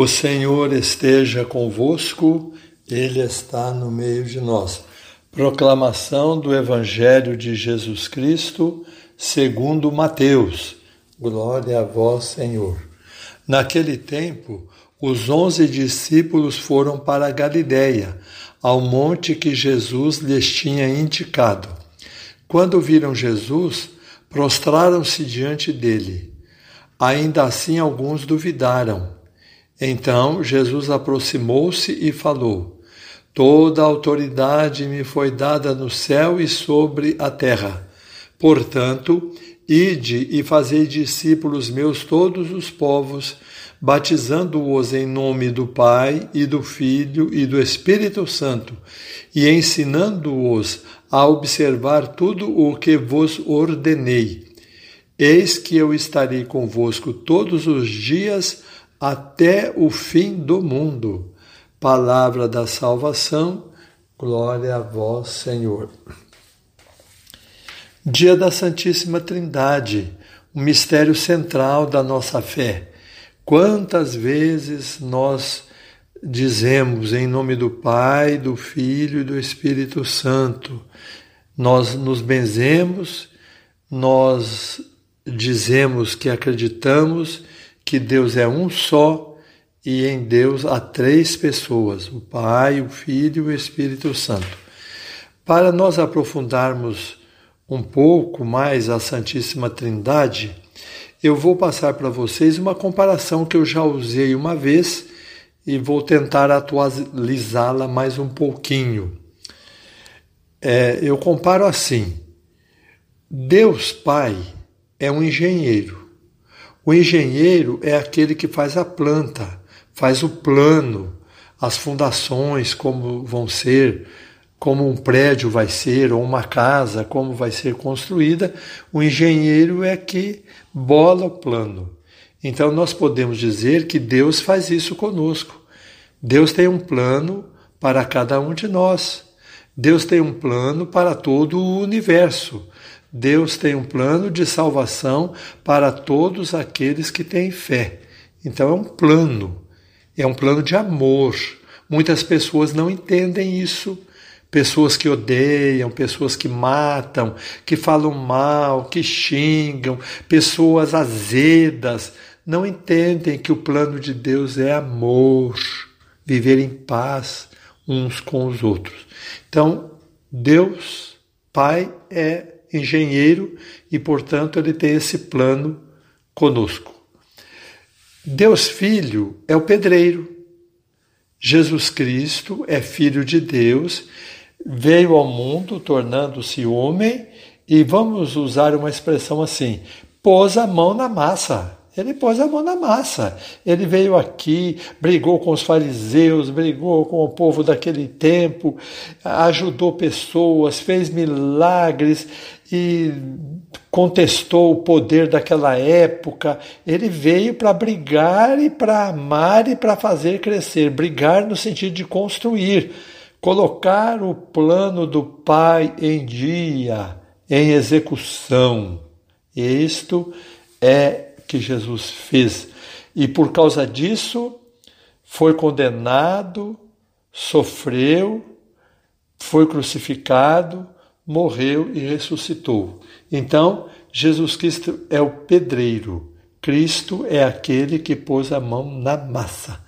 O Senhor esteja convosco, Ele está no meio de nós. Proclamação do Evangelho de Jesus Cristo, segundo Mateus. Glória a vós, Senhor. Naquele tempo, os onze discípulos foram para a Galiléia, ao monte que Jesus lhes tinha indicado. Quando viram Jesus, prostraram-se diante dele. Ainda assim, alguns duvidaram. Então Jesus aproximou-se e falou: Toda a autoridade me foi dada no céu e sobre a terra. Portanto, ide e fazei discípulos meus todos os povos, batizando-os em nome do Pai e do Filho e do Espírito Santo, e ensinando-os a observar tudo o que vos ordenei. Eis que eu estarei convosco todos os dias até o fim do mundo. Palavra da salvação, glória a vós, Senhor. Dia da Santíssima Trindade, o mistério central da nossa fé. Quantas vezes nós dizemos em nome do Pai, do Filho e do Espírito Santo, nós nos benzemos, nós dizemos que acreditamos que Deus é um só e em Deus há três pessoas: o Pai, o Filho e o Espírito Santo. Para nós aprofundarmos um pouco mais a Santíssima Trindade, eu vou passar para vocês uma comparação que eu já usei uma vez e vou tentar atualizá-la mais um pouquinho. É, eu comparo assim: Deus Pai é um engenheiro o engenheiro é aquele que faz a planta, faz o plano, as fundações, como vão ser, como um prédio vai ser, ou uma casa, como vai ser construída. O engenheiro é que bola o plano. Então nós podemos dizer que Deus faz isso conosco. Deus tem um plano para cada um de nós. Deus tem um plano para todo o universo. Deus tem um plano de salvação para todos aqueles que têm fé. Então é um plano, é um plano de amor. Muitas pessoas não entendem isso. Pessoas que odeiam, pessoas que matam, que falam mal, que xingam, pessoas azedas, não entendem que o plano de Deus é amor, viver em paz uns com os outros. Então, Deus, Pai, é engenheiro e, portanto, ele tem esse plano conosco. Deus Filho é o pedreiro. Jesus Cristo é filho de Deus, veio ao mundo tornando-se homem e vamos usar uma expressão assim: pôs a mão na massa. Ele pôs a mão na massa. Ele veio aqui, brigou com os fariseus, brigou com o povo daquele tempo, ajudou pessoas, fez milagres e contestou o poder daquela época. Ele veio para brigar e para amar e para fazer crescer. Brigar no sentido de construir, colocar o plano do Pai em dia, em execução. Isto é que Jesus fez. E por causa disso, foi condenado, sofreu, foi crucificado, morreu e ressuscitou. Então, Jesus Cristo é o pedreiro. Cristo é aquele que pôs a mão na massa.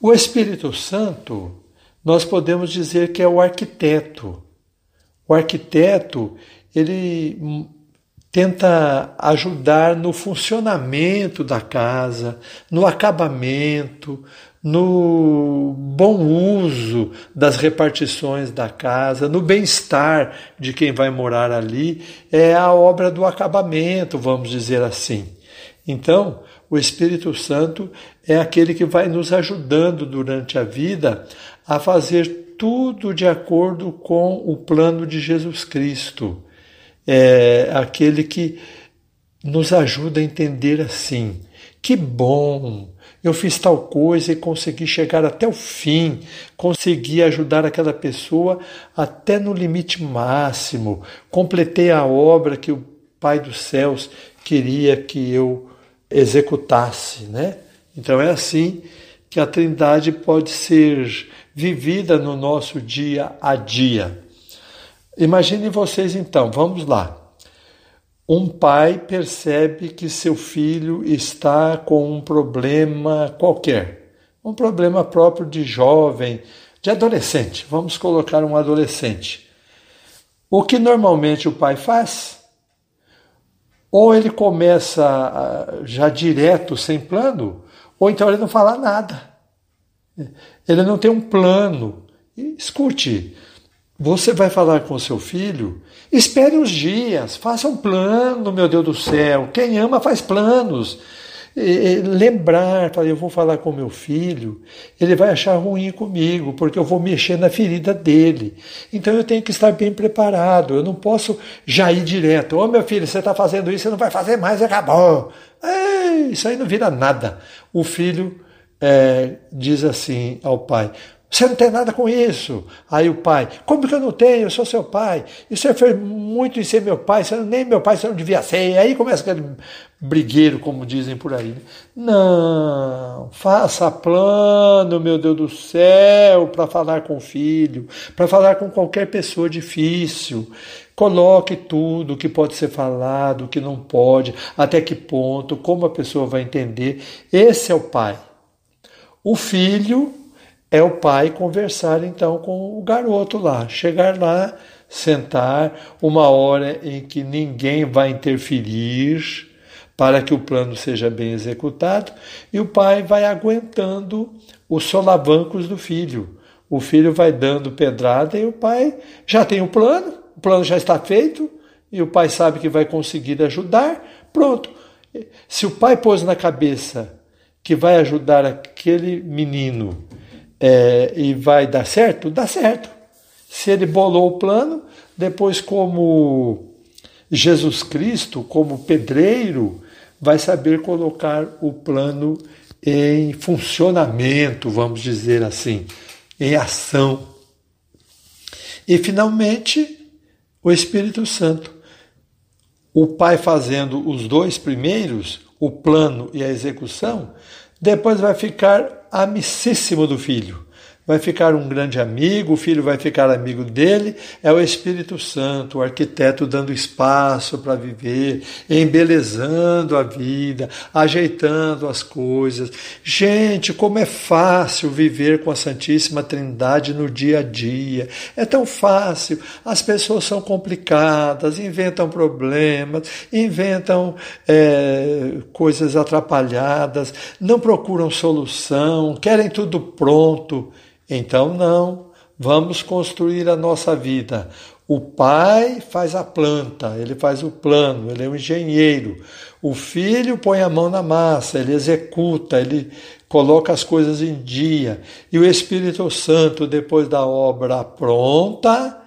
O Espírito Santo, nós podemos dizer que é o arquiteto. O arquiteto, ele tenta ajudar no funcionamento da casa, no acabamento, no bom uso das repartições da casa, no bem-estar de quem vai morar ali, é a obra do acabamento, vamos dizer assim. Então, o Espírito Santo é aquele que vai nos ajudando durante a vida a fazer tudo de acordo com o plano de Jesus Cristo é aquele que nos ajuda a entender assim: que bom, eu fiz tal coisa e consegui chegar até o fim, consegui ajudar aquela pessoa até no limite máximo, completei a obra que o Pai dos céus queria que eu executasse, né? Então é assim que a Trindade pode ser vivida no nosso dia a dia. Imaginem vocês então, vamos lá. Um pai percebe que seu filho está com um problema qualquer, um problema próprio de jovem, de adolescente. Vamos colocar um adolescente. O que normalmente o pai faz? Ou ele começa ah, já direto, sem plano, ou então ele não fala nada. Ele não tem um plano. escute, você vai falar com seu filho, espere uns dias, faça um plano, meu Deus do céu. Quem ama faz planos. E, lembrar, eu vou falar com meu filho, ele vai achar ruim comigo, porque eu vou mexer na ferida dele. Então eu tenho que estar bem preparado, eu não posso já ir direto. Ô oh, meu filho, você está fazendo isso, você não vai fazer mais, acabou. É, isso aí não vira nada. O filho é, diz assim ao pai: você não tem nada com isso. Aí o pai, como que eu não tenho? Eu sou seu pai. E você fez muito em ser meu pai, você nem meu pai, você não devia ser. E aí começa aquele brigueiro, como dizem por aí. Né? Não, faça plano, meu Deus do céu, para falar com o filho, para falar com qualquer pessoa difícil. Coloque tudo o que pode ser falado, o que não pode, até que ponto, como a pessoa vai entender. Esse é o pai. O filho é o pai conversar então com o garoto lá, chegar lá, sentar, uma hora em que ninguém vai interferir para que o plano seja bem executado, e o pai vai aguentando os solavancos do filho. O filho vai dando pedrada e o pai já tem o plano, o plano já está feito, e o pai sabe que vai conseguir ajudar, pronto. Se o pai pôs na cabeça que vai ajudar aquele menino é, e vai dar certo, dá certo. Se ele bolou o plano, depois, como Jesus Cristo, como pedreiro, vai saber colocar o plano em funcionamento, vamos dizer assim, em ação. E, finalmente, o Espírito Santo. O Pai fazendo os dois primeiros, o plano e a execução, depois vai ficar amicíssimo do filho vai ficar um grande amigo, o filho vai ficar amigo dele, é o Espírito Santo, o arquiteto dando espaço para viver, embelezando a vida, ajeitando as coisas. Gente, como é fácil viver com a Santíssima Trindade no dia a dia. É tão fácil. As pessoas são complicadas, inventam problemas, inventam é, coisas atrapalhadas, não procuram solução, querem tudo pronto. Então, não, vamos construir a nossa vida. O pai faz a planta, ele faz o plano, ele é um engenheiro. O filho põe a mão na massa, ele executa, ele coloca as coisas em dia. E o Espírito Santo, depois da obra pronta,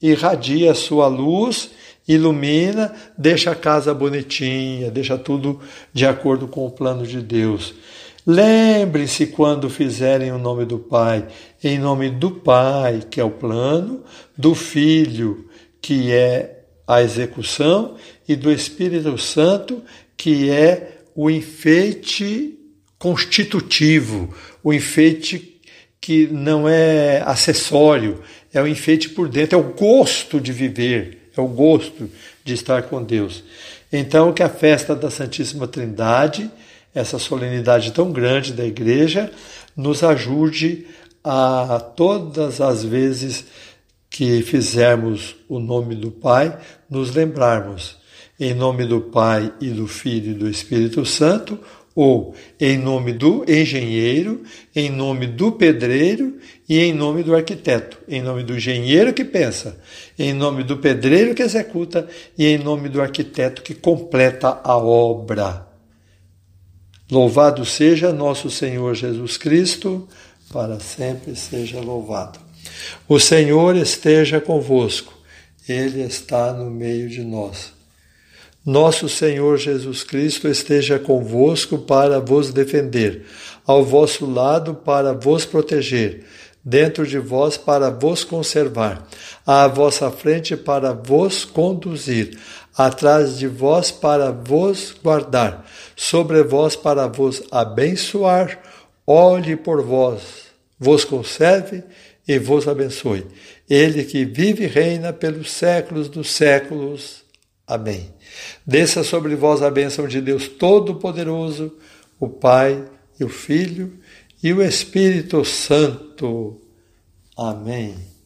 irradia a sua luz, ilumina, deixa a casa bonitinha, deixa tudo de acordo com o plano de Deus. Lembre-se quando fizerem o nome do Pai, em nome do Pai, que é o plano, do Filho, que é a execução, e do Espírito Santo, que é o enfeite constitutivo, o enfeite que não é acessório, é o enfeite por dentro, é o gosto de viver, é o gosto de estar com Deus. Então, que a festa da Santíssima Trindade essa solenidade tão grande da igreja nos ajude a todas as vezes que fizermos o nome do Pai, nos lembrarmos em nome do Pai e do Filho e do Espírito Santo, ou em nome do engenheiro, em nome do pedreiro e em nome do arquiteto, em nome do engenheiro que pensa, em nome do pedreiro que executa e em nome do arquiteto que completa a obra. Louvado seja nosso Senhor Jesus Cristo, para sempre seja louvado. O Senhor esteja convosco, Ele está no meio de nós. Nosso Senhor Jesus Cristo esteja convosco para vos defender, ao vosso lado para vos proteger, dentro de vós para vos conservar, à vossa frente para vos conduzir, atrás de vós para vos guardar, sobre vós para vos abençoar, olhe por vós, vos conserve e vos abençoe. Ele que vive e reina pelos séculos dos séculos. Amém. Desça sobre vós a bênção de Deus Todo-Poderoso, o Pai e o Filho e o Espírito Santo. Amém.